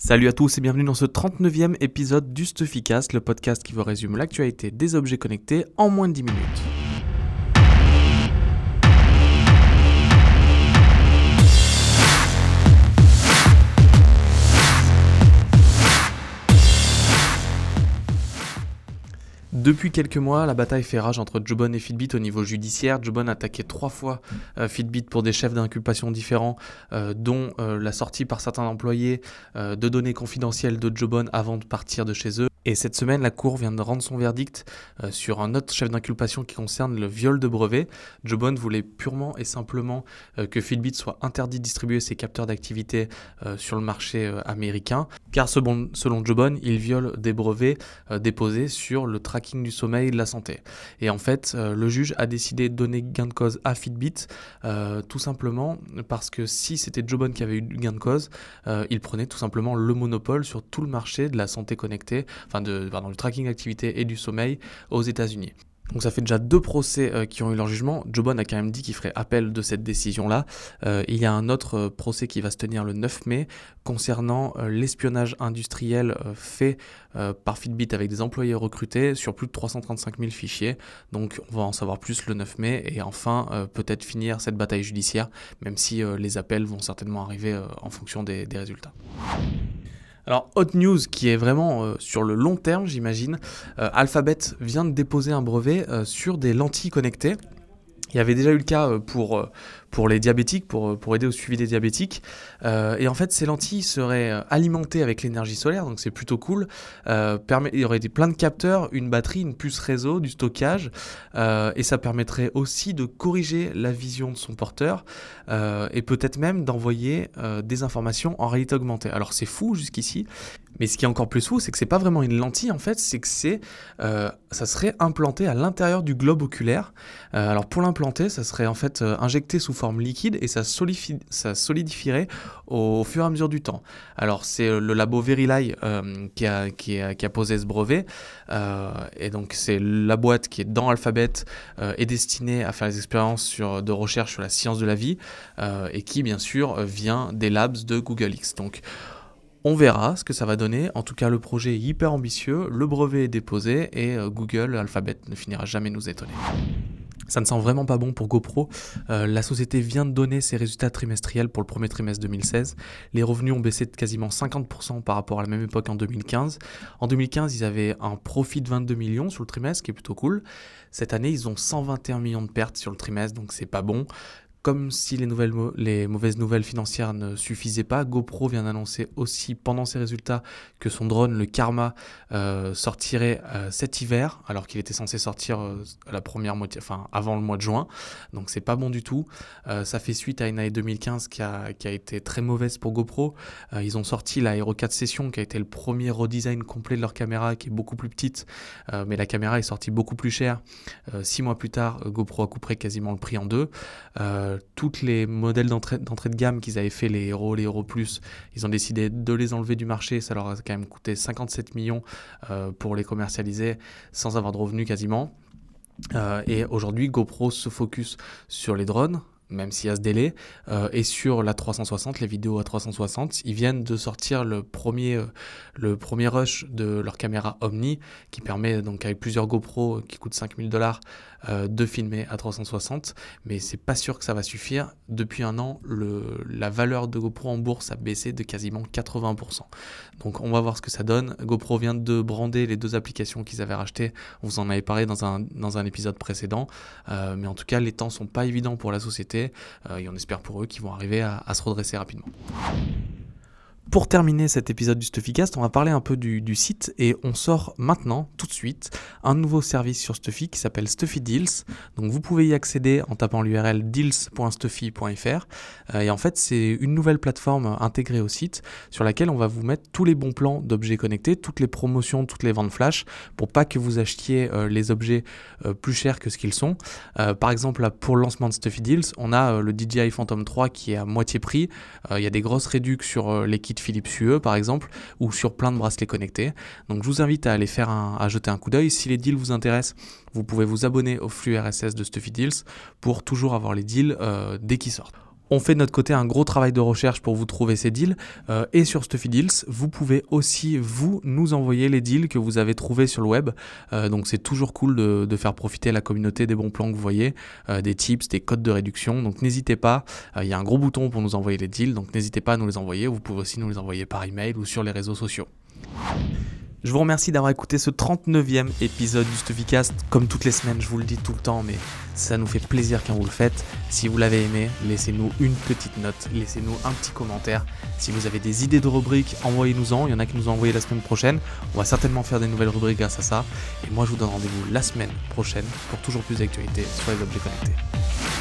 Salut à tous et bienvenue dans ce 39e épisode du Stuffycast, le podcast qui vous résume l'actualité des objets connectés en moins de 10 minutes. Depuis quelques mois, la bataille fait rage entre Jobon et Fitbit au niveau judiciaire. Jobon a attaqué trois fois euh, Fitbit pour des chefs d'inculpation différents, euh, dont euh, la sortie par certains employés de données confidentielles de Jobon avant de partir de chez eux. Et cette semaine, la Cour vient de rendre son verdict sur un autre chef d'inculpation qui concerne le viol de brevet. Jobon voulait purement et simplement que Fitbit soit interdit de distribuer ses capteurs d'activité sur le marché américain, car selon, selon Jobon, il viole des brevets déposés sur le tracking du sommeil et de la santé. Et en fait, euh, le juge a décidé de donner gain de cause à Fitbit, euh, tout simplement parce que si c'était Jobon qui avait eu gain de cause, euh, il prenait tout simplement le monopole sur tout le marché de la santé connectée, pardon, du tracking d'activité et du sommeil aux États-Unis. Donc ça fait déjà deux procès euh, qui ont eu leur jugement. Jobon a quand même dit qu'il ferait appel de cette décision-là. Euh, il y a un autre euh, procès qui va se tenir le 9 mai concernant l'espionnage industriel fait par Fitbit avec des employés recrutés sur plus de 335 000 fichiers. Donc on va en savoir plus le 9 mai et enfin peut-être finir cette bataille judiciaire, même si les appels vont certainement arriver en fonction des résultats. Alors, hot news qui est vraiment euh, sur le long terme, j'imagine. Euh, Alphabet vient de déposer un brevet euh, sur des lentilles connectées. Il y avait déjà eu le cas pour pour les diabétiques, pour, pour aider au suivi des diabétiques. Euh, et en fait, ces lentilles seraient euh, alimentées avec l'énergie solaire, donc c'est plutôt cool. Euh, il y aurait des, plein de capteurs, une batterie, une puce réseau, du stockage, et ça permettrait aussi de corriger la vision de son porteur, et peut-être même d'envoyer des informations en réalité augmentée. Alors c'est fou jusqu'ici, mais ce qui est encore plus fou, c'est que c'est pas vraiment une lentille en fait, c'est que c'est, ça serait implanté à l'intérieur du globe oculaire. alors pour l'implanter, ça serait en fait injecté sous forme liquide et ça, ça solidifierait au, fur et à mesure du temps. Alors c'est euh, le labo Verilai euh, qui, a, qui, a, posé ce brevet euh, et donc c'est la boîte qui est dans Alphabet est destinée à faire des expériences sur, de recherche sur la science de la vie et qui bien sûr vient des labs de Google X. Donc on verra ce que ça va donner. En tout cas, le projet est hyper ambitieux, le brevet est déposé et Google, Alphabet ne finira jamais nous étonner. Ça ne sent vraiment pas bon pour GoPro. Euh, la société vient de donner ses résultats trimestriels pour le premier trimestre 2016. Les revenus ont baissé de quasiment 50% par rapport à la même époque en 2015. En 2015, ils avaient un profit de 22 millions sur le trimestre, qui est plutôt cool. Cette année, ils ont 121 millions de pertes sur le trimestre, donc c'est pas bon. Comme si les, mauvaises nouvelles financières ne suffisaient pas, GoPro vient d'annoncer aussi pendant ses résultats que son drone, le Karma, euh, sortirait euh, cet hiver, alors qu'il était censé sortir euh, la première moitié, enfin avant le mois de juin. Donc c'est pas bon du tout. ça fait suite à une année 2015 qui a, été très mauvaise pour GoPro. ils ont sorti la Hero 4 Session, qui a été le premier redesign complet de leur caméra, qui est beaucoup plus petite, mais la caméra est sortie beaucoup plus chère. six mois plus tard, GoPro a coupé quasiment le prix en deux. Toutes les modèles d'entrée de gamme qu'ils avaient fait, les héros, les héros plus, ils ont décidé de les enlever du marché. Ça leur a quand même coûté 57 millions euh, pour les commercialiser sans avoir de revenus quasiment. Euh, et aujourd'hui, GoPro se focus sur les drones, même s'il y a ce délai. et sur la 360, les vidéos à 360, ils viennent de sortir le premier, le premier rush de leur caméra Omni, qui permet donc avec plusieurs GoPro qui coûtent 5000 dollars euh, de filmer à 360, mais c'est pas sûr que ça va suffire. Depuis un an, la valeur de GoPro en bourse a baissé de quasiment 80%. Donc on va voir ce que ça donne. GoPro vient de brander les deux applications qu'ils avaient rachetées. On vous en avait parlé dans un, dans un épisode précédent, euh, mais en tout cas les temps sont pas évidents pour la société euh, et on espère pour eux qu'ils vont arriver à se redresser rapidement. Pour terminer cet épisode du Stuffycast, on va parler un peu du, site et on sort maintenant, tout de suite, un nouveau service sur Stuffy qui s'appelle Stuffy Deals. Donc vous pouvez y accéder en tapant l'URL deals.stuffy.fr euh, et en fait c'est une nouvelle plateforme intégrée au site sur laquelle on va vous mettre tous les bons plans d'objets connectés, toutes les promotions, toutes les ventes flash pour pas que vous achetiez euh, les objets euh, plus chers que ce qu'ils sont. par exemple pour le lancement de Stuffy Deals, on a le DJI Phantom 3 qui est à moitié prix. Il y a des grosses réductions sur les kits Philips Hue par exemple, ou sur plein de bracelets connectés. Donc je vous invite à aller faire un, à jeter un coup d'œil. Si les deals vous intéressent, vous pouvez vous abonner au flux RSS de Stuffy Deals pour toujours avoir les deals euh, dès qu'ils sortent. On fait de notre côté un gros travail de recherche pour vous trouver ces deals. Euh, et sur Stuffy Deals, vous pouvez aussi, vous, nous envoyer les deals que vous avez trouvés sur le web. Euh, donc c'est toujours cool de, faire profiter la communauté des bons plans que vous voyez, euh, des tips, des codes de réduction. Donc n'hésitez pas, il y a un gros bouton pour nous envoyer les deals. Donc n'hésitez pas à nous les envoyer. Vous pouvez aussi nous les envoyer par email ou sur les réseaux sociaux. Je vous remercie d'avoir écouté ce 39e épisode du Stuffycast. Comme toutes les semaines, je vous le dis tout le temps, mais ça nous fait plaisir quand vous le faites. Si vous l'avez aimé, laissez-nous une petite note, laissez-nous un petit commentaire. Si vous avez des idées de rubriques, envoyez-nous-en. Il y en a qui nous ont envoyé la semaine prochaine. On va certainement faire des nouvelles rubriques grâce à ça. Et moi, je vous donne rendez-vous la semaine prochaine pour toujours plus d'actualités sur les objets connectés.